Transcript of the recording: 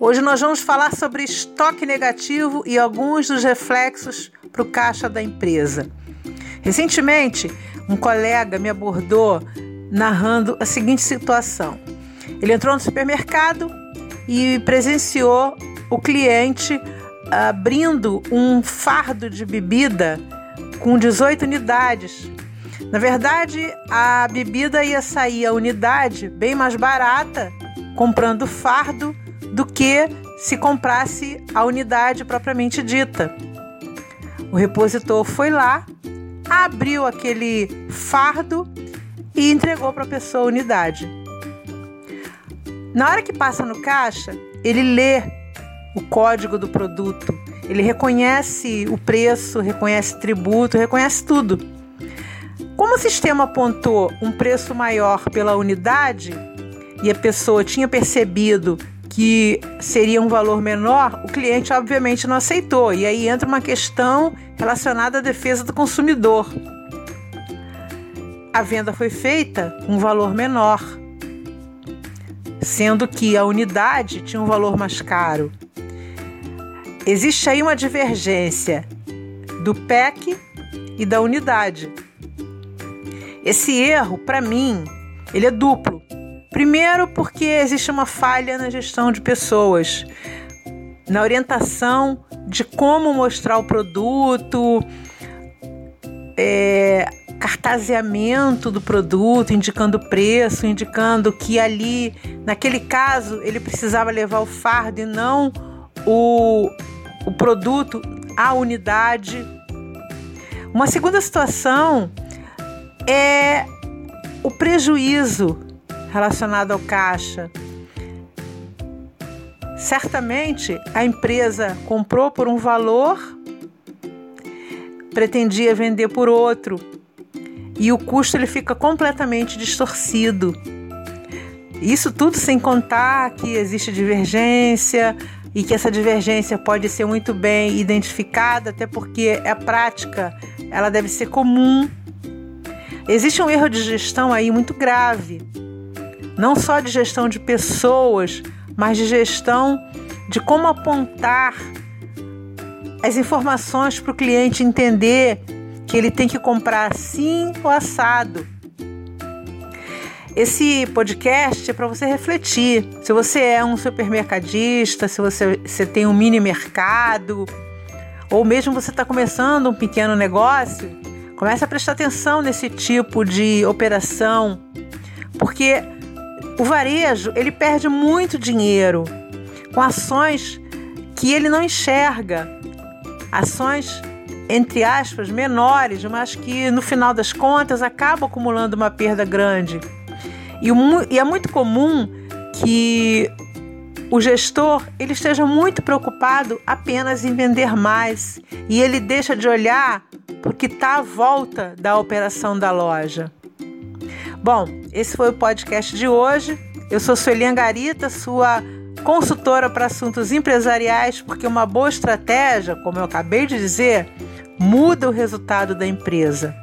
Hoje nós vamos falar sobre estoque negativo e alguns dos reflexos para o caixa da empresa. Recentemente, um colega me abordou narrando a seguinte situação: ele entrou no supermercado e presenciou o cliente abrindo um fardo de bebida com 18 unidades. Na verdade, a bebida ia sair a unidade bem mais barata comprando fardo do que se comprasse a unidade propriamente dita. O repositor foi lá, abriu aquele fardo e entregou para a pessoa a unidade. Na hora que passa no caixa, ele lê o código do produto, ele reconhece o preço, reconhece tributo, reconhece tudo. Como o sistema apontou um preço maior pela unidade e a pessoa tinha percebido que seria um valor menor, o cliente obviamente não aceitou. E aí entra uma questão relacionada à defesa do consumidor. A venda foi feita com um valor menor, sendo que a unidade tinha um valor mais caro. Existe aí uma divergência do PEC e da unidade. Esse erro, para mim, ele é duplo. Primeiro, porque existe uma falha na gestão de pessoas, na orientação de como mostrar o produto, é, do produto, indicando o preço, indicando que ali, naquele caso, ele precisava levar o fardo e não o, o produto, a unidade. Uma segunda situação é o prejuízo relacionado ao caixa. Certamente a empresa comprou por um valor, pretendia vender por outro e o custo ele fica completamente distorcido. Isso tudo sem contar que existe divergência e que essa divergência pode ser muito bem identificada, até porque a prática ela deve ser comum. Existe um erro de gestão aí muito grave não só de gestão de pessoas, mas de gestão de como apontar as informações para o cliente entender que ele tem que comprar assim ou assado. Esse podcast é para você refletir. Se você é um supermercadista, se você, você tem um mini mercado, ou mesmo você está começando um pequeno negócio, comece a prestar atenção nesse tipo de operação, porque o varejo, ele perde muito dinheiro com ações que ele não enxerga. Ações entre aspas menores, mas que no final das contas acabam acumulando uma perda grande. E, e é muito comum que o gestor ele esteja muito preocupado apenas em vender mais e ele deixa de olhar para o que está à volta da operação da loja. Bom, esse foi o podcast de hoje. Eu sou Sueli Angarita, sua consultora para assuntos empresariais, porque uma boa estratégia, como eu acabei de dizer, muda o resultado da empresa.